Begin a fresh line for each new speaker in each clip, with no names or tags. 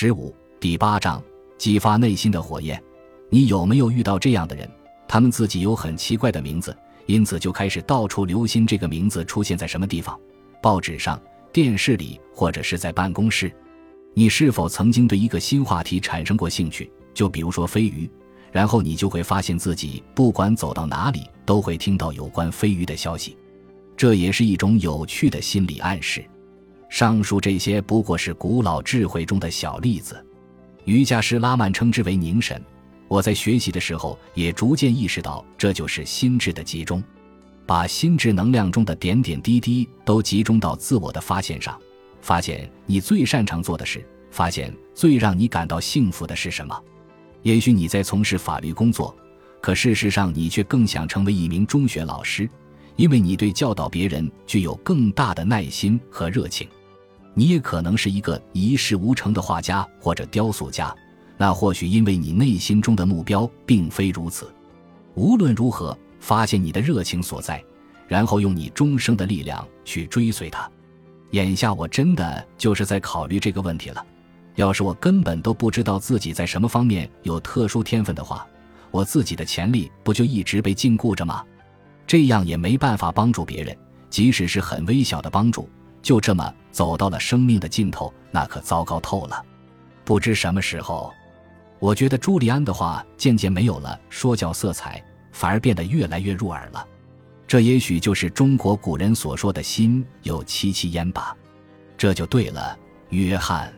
十五第八章激发内心的火焰。你有没有遇到这样的人？他们自己有很奇怪的名字，因此就开始到处留心这个名字出现在什么地方，报纸上、电视里，或者是在办公室。你是否曾经对一个新话题产生过兴趣？就比如说飞鱼，然后你就会发现自己不管走到哪里都会听到有关飞鱼的消息。这也是一种有趣的心理暗示。上述这些不过是古老智慧中的小例子，瑜伽师拉曼称之为凝神。我在学习的时候也逐渐意识到，这就是心智的集中，把心智能量中的点点滴滴都集中到自我的发现上，发现你最擅长做的事，发现最让你感到幸福的是什么。也许你在从事法律工作，可事实上你却更想成为一名中学老师，因为你对教导别人具有更大的耐心和热情。你也可能是一个一事无成的画家或者雕塑家，那或许因为你内心中的目标并非如此。无论如何，发现你的热情所在，然后用你终生的力量去追随它。眼下我真的就是在考虑这个问题了。要是我根本都不知道自己在什么方面有特殊天分的话，我自己的潜力不就一直被禁锢着吗？这样也没办法帮助别人，即使是很微小的帮助。就这么走到了生命的尽头，那可糟糕透了。不知什么时候，我觉得朱利安的话渐渐没有了说教色彩，反而变得越来越入耳了。这也许就是中国古人所说的心有戚戚焉吧。这就对了，约翰。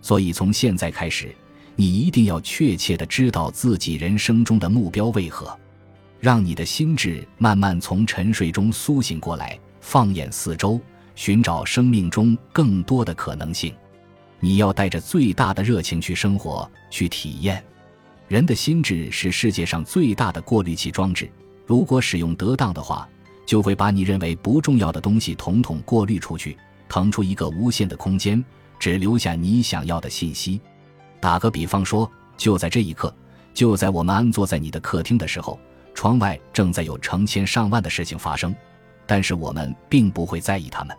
所以从现在开始，你一定要确切的知道自己人生中的目标为何，让你的心智慢慢从沉睡中苏醒过来，放眼四周。寻找生命中更多的可能性，你要带着最大的热情去生活，去体验。人的心智是世界上最大的过滤器装置，如果使用得当的话，就会把你认为不重要的东西统统过滤出去，腾出一个无限的空间，只留下你想要的信息。打个比方说，就在这一刻，就在我们安坐在你的客厅的时候，窗外正在有成千上万的事情发生，但是我们并不会在意它们。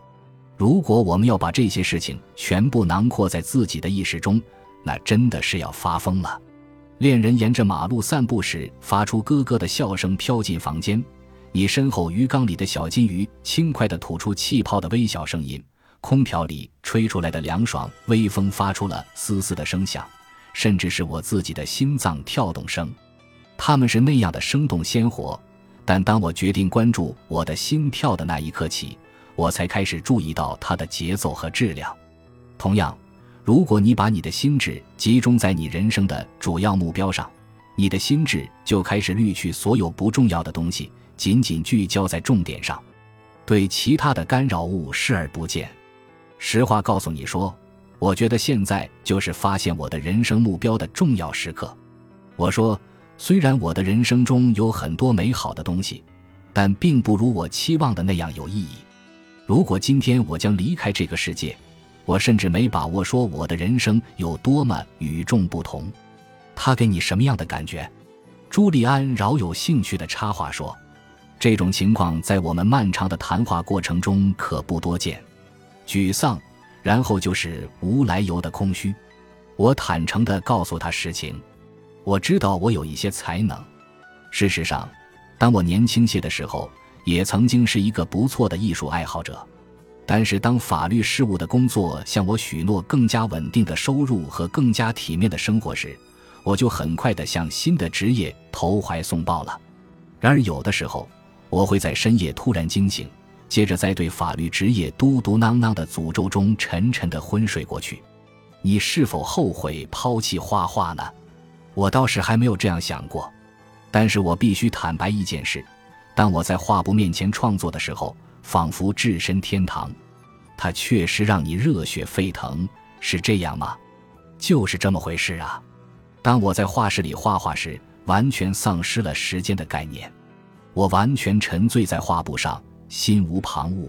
如果我们要把这些事情全部囊括在自己的意识中，那真的是要发疯了。恋人沿着马路散步时，发出咯咯的笑声飘进房间。你身后鱼缸里的小金鱼轻快地吐出气泡的微小声音。空调里吹出来的凉爽微风发出了嘶嘶的声响，甚至是我自己的心脏跳动声。它们是那样的生动鲜活。但当我决定关注我的心跳的那一刻起，我才开始注意到它的节奏和质量。同样，如果你把你的心智集中在你人生的主要目标上，你的心智就开始滤去所有不重要的东西，仅仅聚焦在重点上，对其他的干扰物视而不见。实话告诉你说，我觉得现在就是发现我的人生目标的重要时刻。我说，虽然我的人生中有很多美好的东西，但并不如我期望的那样有意义。如果今天我将离开这个世界，我甚至没把握说我的人生有多么与众不同。他给你什么样的感觉？朱利安饶有兴趣的插话说：“这种情况在我们漫长的谈话过程中可不多见。沮丧，然后就是无来由的空虚。”我坦诚地告诉他实情。我知道我有一些才能。事实上，当我年轻些的时候。也曾经是一个不错的艺术爱好者，但是当法律事务的工作向我许诺更加稳定的收入和更加体面的生活时，我就很快地向新的职业投怀送抱了。然而有的时候，我会在深夜突然惊醒，接着在对法律职业嘟嘟囔囔的诅咒中沉沉地昏睡过去。你是否后悔抛弃画画呢？我倒是还没有这样想过，但是我必须坦白一件事。当我在画布面前创作的时候，仿佛置身天堂。它确实让你热血沸腾，是这样吗？就是这么回事啊。当我在画室里画画时，完全丧失了时间的概念，我完全沉醉在画布上，心无旁骛。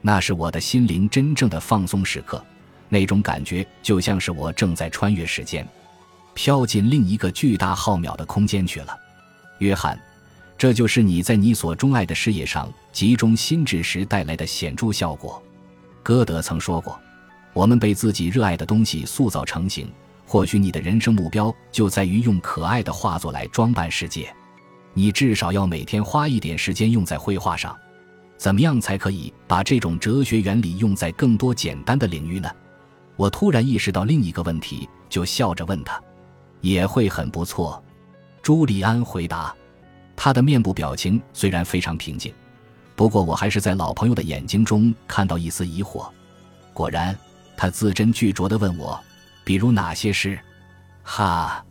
那是我的心灵真正的放松时刻，那种感觉就像是我正在穿越时间，飘进另一个巨大浩渺的空间去了，约翰。这就是你在你所钟爱的事业上集中心智时带来的显著效果。歌德曾说过：“我们被自己热爱的东西塑造成型。或许你的人生目标就在于用可爱的画作来装扮世界。你至少要每天花一点时间用在绘画上。怎么样才可以把这种哲学原理用在更多简单的领域呢？我突然意识到另一个问题，就笑着问他：“也会很不错。”朱利安回答。他的面部表情虽然非常平静，不过我还是在老朋友的眼睛中看到一丝疑惑。果然，他字斟句酌地问我：“比如哪些事？”哈，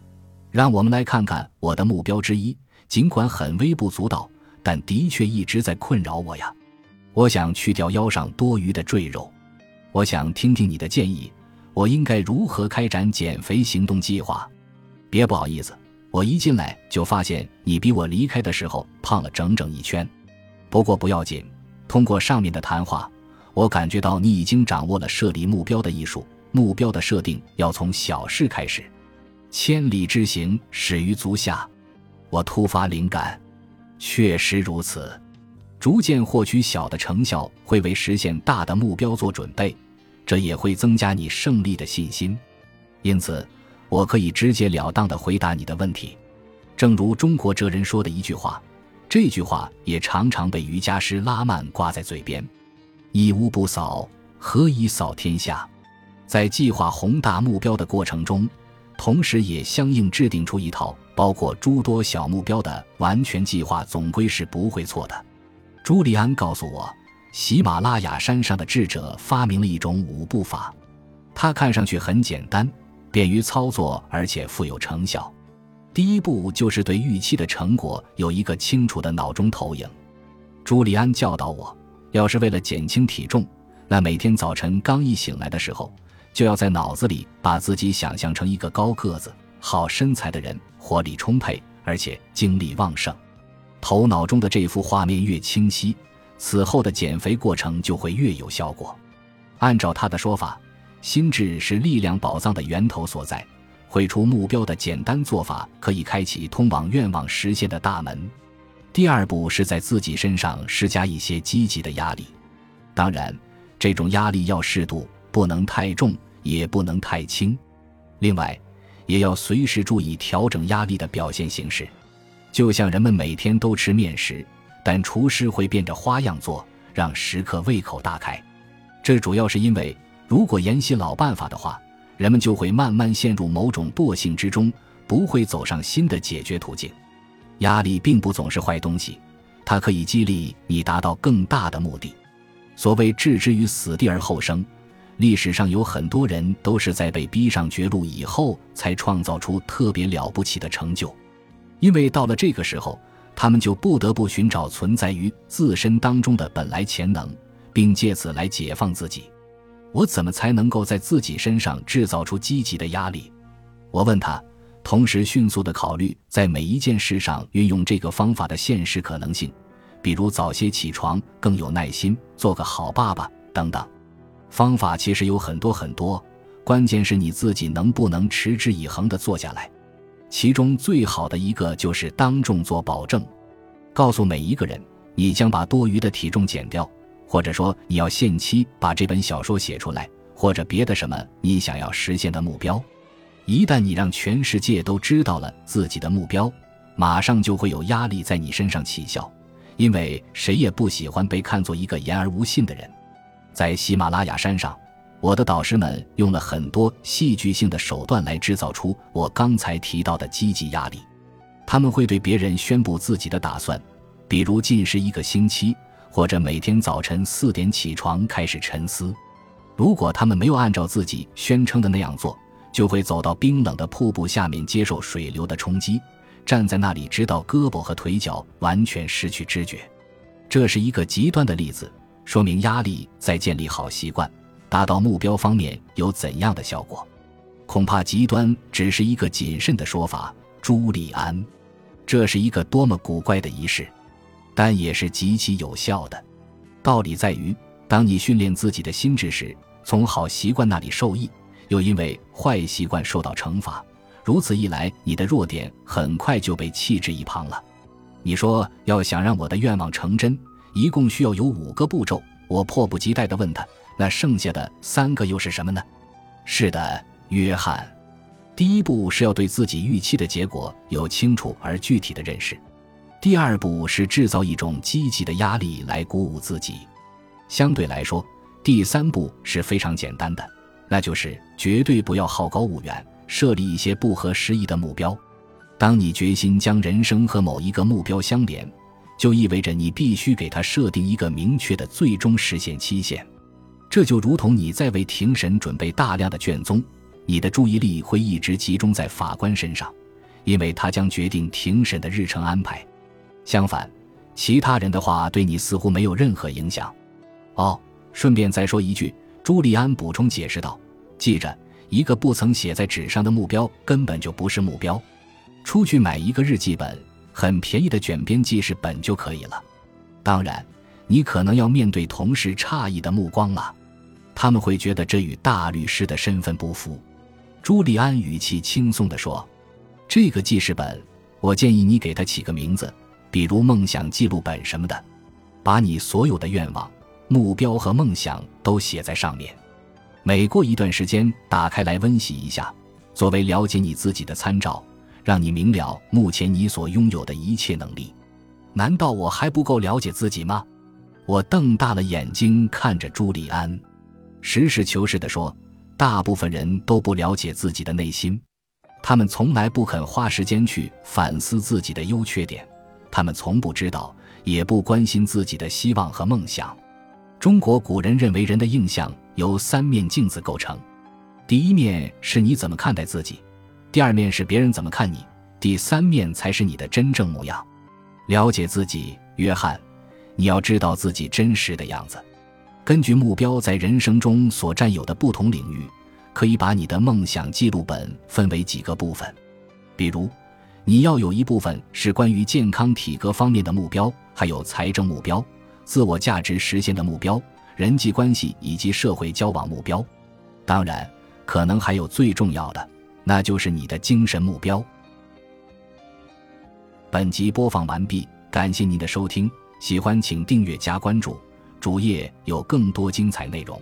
让我们来看看我的目标之一，尽管很微不足道。但的确一直在困扰我呀！我想去掉腰上多余的赘肉。我想听听你的建议，我应该如何开展减肥行动计划？别不好意思，我一进来就发现你比我离开的时候胖了整整一圈。不过不要紧，通过上面的谈话，我感觉到你已经掌握了设立目标的艺术。目标的设定要从小事开始，千里之行始于足下。我突发灵感。确实如此，逐渐获取小的成效会为实现大的目标做准备，这也会增加你胜利的信心。因此，我可以直截了当地回答你的问题。正如中国哲人说的一句话，这句话也常常被瑜伽师拉曼挂在嘴边：“一屋不扫，何以扫天下？”在计划宏大目标的过程中。同时，也相应制定出一套包括诸多小目标的完全计划，总归是不会错的。朱利安告诉我，喜马拉雅山上的智者发明了一种五步法，它看上去很简单，便于操作，而且富有成效。第一步就是对预期的成果有一个清楚的脑中投影。朱利安教导我，要是为了减轻体重，那每天早晨刚一醒来的时候。就要在脑子里把自己想象成一个高个子、好身材的人，活力充沛，而且精力旺盛。头脑中的这幅画面越清晰，此后的减肥过程就会越有效果。按照他的说法，心智是力量宝藏的源头所在。绘出目标的简单做法，可以开启通往愿望实现的大门。第二步是在自己身上施加一些积极的压力，当然，这种压力要适度，不能太重。也不能太轻，另外，也要随时注意调整压力的表现形式。就像人们每天都吃面食，但厨师会变着花样做，让食客胃口大开。这主要是因为，如果沿袭老办法的话，人们就会慢慢陷入某种惰性之中，不会走上新的解决途径。压力并不总是坏东西，它可以激励你达到更大的目的。所谓置之于死地而后生。历史上有很多人都是在被逼上绝路以后，才创造出特别了不起的成就，因为到了这个时候，他们就不得不寻找存在于自身当中的本来潜能，并借此来解放自己。我怎么才能够在自己身上制造出积极的压力？我问他，同时迅速地考虑在每一件事上运用这个方法的现实可能性，比如早些起床、更有耐心、做个好爸爸等等。方法其实有很多很多，关键是你自己能不能持之以恒地做下来。其中最好的一个就是当众做保证，告诉每一个人你将把多余的体重减掉，或者说你要限期把这本小说写出来，或者别的什么你想要实现的目标。一旦你让全世界都知道了自己的目标，马上就会有压力在你身上起效，因为谁也不喜欢被看作一个言而无信的人。在喜马拉雅山上，我的导师们用了很多戏剧性的手段来制造出我刚才提到的积极压力。他们会对别人宣布自己的打算，比如禁食一个星期，或者每天早晨四点起床开始沉思。如果他们没有按照自己宣称的那样做，就会走到冰冷的瀑布下面接受水流的冲击，站在那里直到胳膊和腿脚完全失去知觉。这是一个极端的例子。说明压力在建立好习惯、达到目标方面有怎样的效果？恐怕极端只是一个谨慎的说法。朱利安，这是一个多么古怪的仪式，但也是极其有效的。道理在于，当你训练自己的心智时，从好习惯那里受益，又因为坏习惯受到惩罚，如此一来，你的弱点很快就被弃之一旁了。你说，要想让我的愿望成真？一共需要有五个步骤，我迫不及待地问他：“那剩下的三个又是什么呢？是的，约翰。第一步是要对自己预期的结果有清楚而具体的认识。第二步是制造一种积极的压力来鼓舞自己。相对来说，第三步是非常简单的，那就是绝对不要好高骛远，设立一些不合时宜的目标。当你决心将人生和某一个目标相连，就意味着你必须给他设定一个明确的最终实现期限。这就如同你在为庭审准备大量的卷宗，你的注意力会一直集中在法官身上，因为他将决定庭审的日程安排。相反，其他人的话对你似乎没有任何影响。哦，顺便再说一句，朱利安补充解释道：“记着，一个不曾写在纸上的目标根本就不是目标。出去买一个日记本，很便宜的卷边记事本就可以了。当然，你可能要面对同事诧异的目光了，他们会觉得这与大律师的身份不符。”朱利安语气轻松地说：“这个记事本，我建议你给它起个名字，比如‘梦想记录本’什么的，把你所有的愿望。”目标和梦想都写在上面，每过一段时间打开来温习一下，作为了解你自己的参照，让你明了目前你所拥有的一切能力。难道我还不够了解自己吗？我瞪大了眼睛看着朱利安，实事求是地说：“大部分人都不了解自己的内心，他们从来不肯花时间去反思自己的优缺点，他们从不知道，也不关心自己的希望和梦想。”中国古人认为，人的印象由三面镜子构成：第一面是你怎么看待自己，第二面是别人怎么看你，第三面才是你的真正模样。了解自己，约翰，你要知道自己真实的样子。根据目标在人生中所占有的不同领域，可以把你的梦想记录本分为几个部分。比如，你要有一部分是关于健康体格方面的目标，还有财政目标。自我价值实现的目标、人际关系以及社会交往目标，当然，可能还有最重要的，那就是你的精神目标。本集播放完毕，感谢您的收听，喜欢请订阅加关注，主页有更多精彩内容。